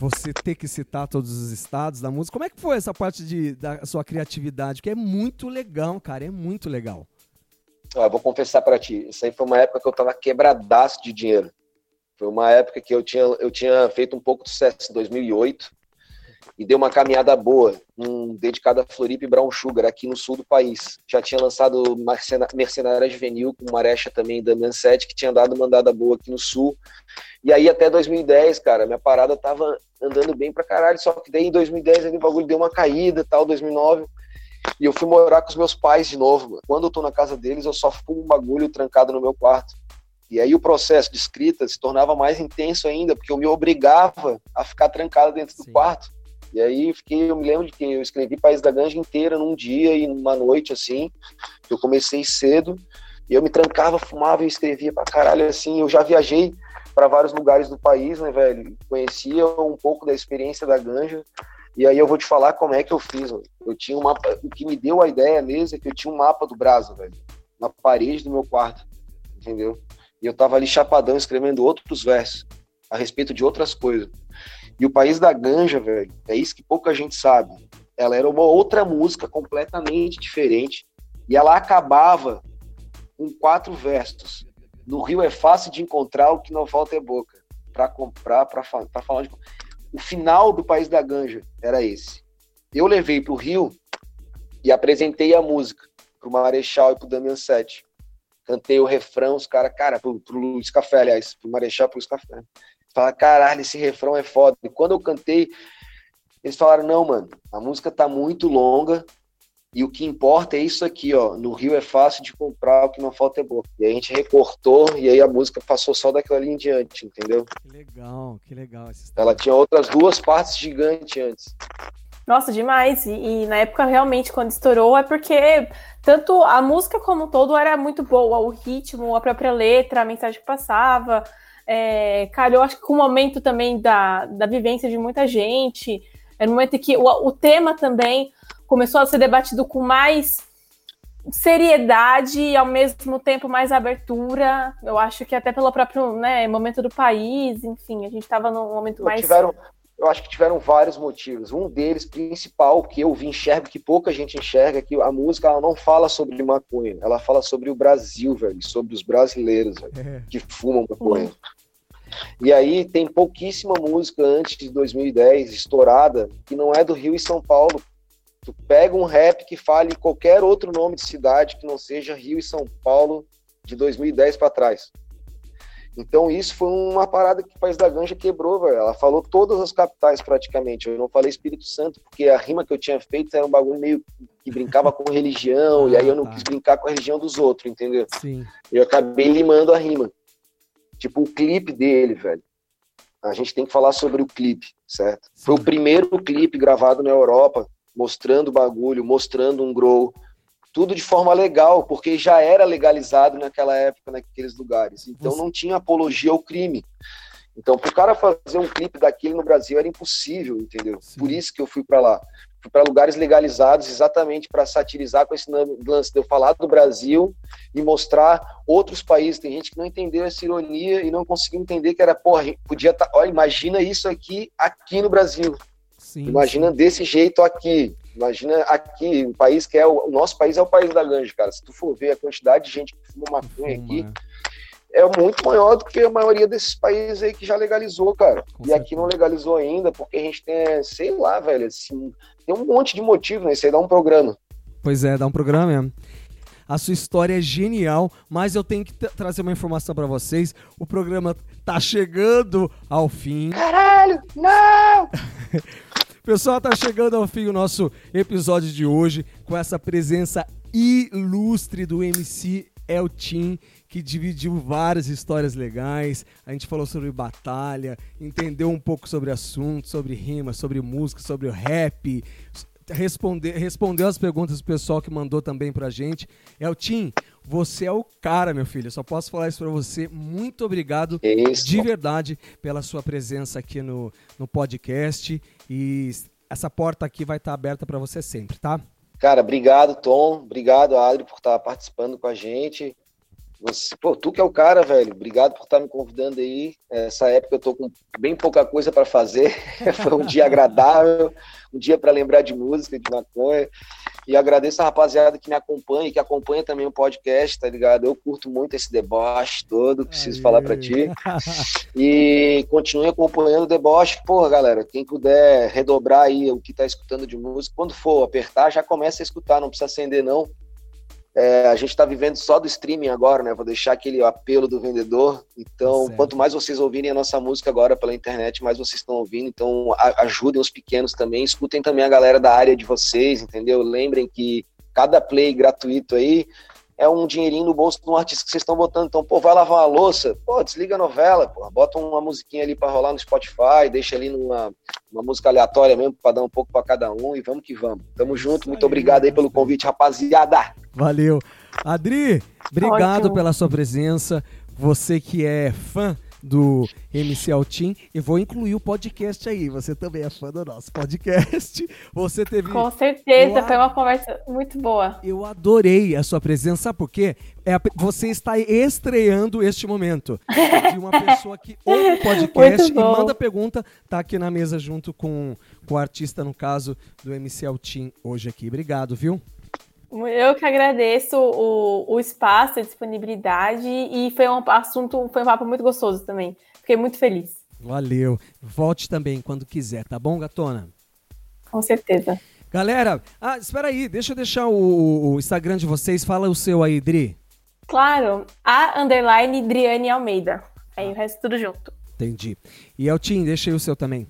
você ter que citar todos os estados da música. Como é que foi essa parte de, da sua criatividade? Que é muito legal, cara, é muito legal. Ah, vou confessar para ti, isso aí foi uma época que eu tava quebradaço de dinheiro. Foi uma época que eu tinha, eu tinha feito um pouco de sucesso em 2008 e deu uma caminhada boa, um dedicado a Floripa e Brown Sugar, aqui no sul do país. Já tinha lançado Mercenária Juvenil com Marecha também, da Mansete, que tinha dado mandada boa aqui no sul. E aí até 2010, cara, minha parada tava andando bem pra caralho, só que daí em 2010 ali, o bagulho deu uma caída tal, 2009, e eu fui morar com os meus pais de novo. Mano. Quando eu tô na casa deles, eu só fumo um bagulho trancado no meu quarto. E aí o processo de escrita se tornava mais intenso ainda, porque eu me obrigava a ficar trancado dentro Sim. do quarto. E aí fiquei, eu me lembro de que eu escrevi País da Ganja inteira num dia e numa noite assim. Eu comecei cedo e eu me trancava, fumava e escrevia pra caralho assim. Eu já viajei para vários lugares do país, né, velho? Conhecia um pouco da experiência da ganja. E aí eu vou te falar como é que eu fiz. Mano. Eu tinha um mapa, o que me deu a ideia mesmo é que eu tinha um mapa do Brasa, velho, na parede do meu quarto, entendeu? E eu tava ali chapadão escrevendo outros versos a respeito de outras coisas. E o País da Ganja, velho, é isso que pouca gente sabe. Ela era uma outra música completamente diferente e ela acabava com quatro versos. No Rio é fácil de encontrar, o que não falta é boca. Para comprar, para falar de. O final do País da Ganja era esse. Eu levei para o Rio e apresentei a música para o Marechal e para o Damian Sete. Cantei o refrão, os caras, cara, pro, pro Luiz Café, aliás, pro Marechal pro Luiz Café. Fala, caralho, esse refrão é foda. E quando eu cantei, eles falaram, não, mano, a música tá muito longa, e o que importa é isso aqui, ó. No Rio é fácil de comprar, o que não falta é boca. E a gente recortou e aí a música passou só daquela ali em diante, entendeu? Que legal, que legal. Ela tinha outras duas partes gigantes antes. Nossa, demais. E, e, na época, realmente, quando estourou, é porque tanto a música como um todo era muito boa. O ritmo, a própria letra, a mensagem que passava. É, cara, eu acho que com o momento também da, da vivência de muita gente, era um momento em que o, o tema também começou a ser debatido com mais seriedade e ao mesmo tempo mais abertura. Eu acho que até pelo próprio né, momento do país, enfim, a gente estava num momento mais. Tiveram, eu acho que tiveram vários motivos. Um deles, principal, que eu vi enxergo, que pouca gente enxerga, é que a música ela não fala sobre maconha, ela fala sobre o Brasil, velho, sobre os brasileiros velho, é. que fumam maconha. E aí tem pouquíssima música antes de 2010 estourada que não é do Rio e São Paulo, Tu pega um rap que fale qualquer outro nome de cidade que não seja Rio e São Paulo, de 2010 para trás. Então isso foi uma parada que o País da Ganja quebrou, velho. Ela falou todas as capitais praticamente. Eu não falei Espírito Santo porque a rima que eu tinha feito era um bagulho meio que brincava com [laughs] religião, e aí eu não Ah, tá. quis brincar com a religião dos outros, entendeu? Sim. Eu acabei limando a rima. Tipo, o clipe dele, velho. A gente tem que falar sobre o clipe, certo? Foi o Sim. primeiro clipe gravado na Europa, mostrando o bagulho, mostrando um grow. Tudo de forma legal, porque já era legalizado naquela época, naqueles lugares. Então não tinha apologia ao crime. Então, pro cara fazer um clipe daquele no Brasil era impossível, entendeu? Sim. Por isso que eu fui para lá. Fui para lugares legalizados exatamente para satirizar com esse lance de eu falar do Brasil e mostrar outros países. Tem gente que não entendeu essa ironia e não conseguiu entender que era, porra, podia estar. olha, imagina isso aqui, aqui no Brasil. Sim. Imagina desse jeito aqui. Imagina aqui, um país que é o, o nosso país é o país da ganja, cara. Se tu for ver a quantidade de gente que fuma maconha Fuma, aqui, é muito maior do que a maioria desses países aí que já legalizou, cara. Com e aqui certeza. não legalizou ainda, porque a gente tem, sei lá, velho, assim, tem um monte de motivo, né? Isso aí dá um programa. Pois é, dá um programa mesmo. A sua história é genial, mas eu tenho que tra- trazer uma informação pra vocês. O programa tá chegando ao fim. Caralho, não! [laughs] Pessoal, tá chegando ao fim o nosso episódio de hoje com essa presença ilustre do MC Eltim, que dividiu várias histórias legais. A gente falou sobre batalha, entendeu um pouco sobre assunto, sobre rima, sobre música, sobre o rap. Responder, respondeu as perguntas do pessoal que mandou também pra gente. Eltim, você é o cara, meu filho. Eu só posso falar isso pra você. Muito obrigado isso. de verdade pela sua presença aqui no, no podcast e essa porta aqui vai estar aberta para você sempre, tá? Cara, obrigado, Tom. Obrigado, Adri, por estar participando com a gente. Você, pô, tu que é o cara, velho. Obrigado por estar me convidando aí. Essa época eu tô com bem pouca coisa para fazer. [laughs] Foi um dia agradável, um dia para lembrar de música, de maconha. E agradeço a rapaziada que me acompanha e que acompanha também o podcast, tá ligado? Eu curto muito esse deboche todo, preciso Aê. falar para ti. [laughs] E continue acompanhando o deboche. Porra, galera, quem puder redobrar aí o que tá escutando de música, quando for apertar, já começa a escutar, não precisa acender, não. É, a gente tá vivendo só do streaming agora, né? Vou deixar aquele apelo do vendedor. Então, Certo. quanto mais vocês ouvirem a nossa música agora pela internet, mais vocês estão ouvindo. Então, a- ajudem os pequenos também. Escutem também a galera da área de vocês, entendeu? Lembrem que cada play gratuito aí é um dinheirinho no bolso de um artista que vocês estão botando. Então, pô, vai lavar uma louça, pô, desliga a novela, pô, bota uma musiquinha ali para rolar no Spotify, deixa ali numa uma música aleatória mesmo para dar um pouco para cada um e vamos que vamos. Tamo junto, muito aí, obrigado aí pelo convite, rapaziada. Valeu. Adri, obrigado Ótimo. pela sua presença. Você que é fã do MC Altim, e vou incluir o podcast aí. Você também é fã do nosso podcast. [laughs] Você teve Com certeza, Eu foi uma conversa muito boa. Eu adorei a sua presença, sabe por quê? É a você está estreando este momento. De uma [laughs] pessoa que ouve o podcast e manda pergunta, tá aqui na mesa junto com, com o artista, no caso, do MC Altim hoje aqui. Obrigado, viu? Eu que agradeço o, o espaço, a disponibilidade e foi um assunto, foi um papo muito gostoso também. Fiquei muito feliz, Valeu. Volte também quando quiser, tá bom, gatona? com certeza. Galera, ah, espera aí, deixa eu deixar o, o Instagram de vocês. Fala o seu aí, Dri. Claro, a underline Driane Almeida. Aí o resto tudo junto. Entendi. E Eltim, deixa aí o seu também.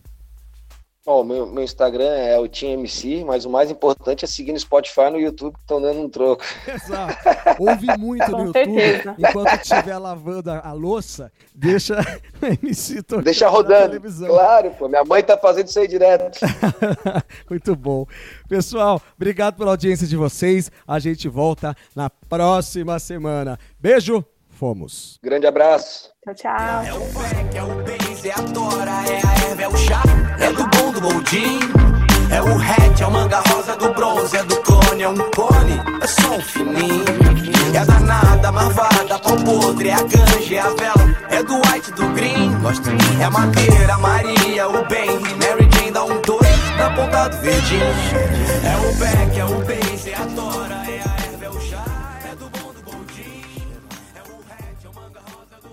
Ó, meu, meu Instagram é o Team MC, mas o mais importante é seguir no Spotify e no YouTube que estão dando um troco. [laughs] Exato. Ouve muito no Com YouTube. certeza. Enquanto estiver lavando a, a louça, deixa [laughs] o MC tocando Deixa rodando. televisão. Claro, pô. Minha mãe tá fazendo isso aí direto. [laughs] Muito bom. Pessoal, obrigado pela audiência de vocês. A gente volta na próxima semana. Beijo, fomos. Grande abraço. Tchau, tchau. É o Beck, é o Benz, é a Tora, é a Erva, é o chá, é do Boldin. É o hatch, é o manga rosa do bronze, é do clone, é um cone, é só um fininho. É a danada, a marvada, pau podre, é a ganja, é a vela, é do white, do green. É a madeira, a Maria, o Ben, Mary Jane dá um dois na ponta do verdinho. É o Beck, é o Benz, é a Tora.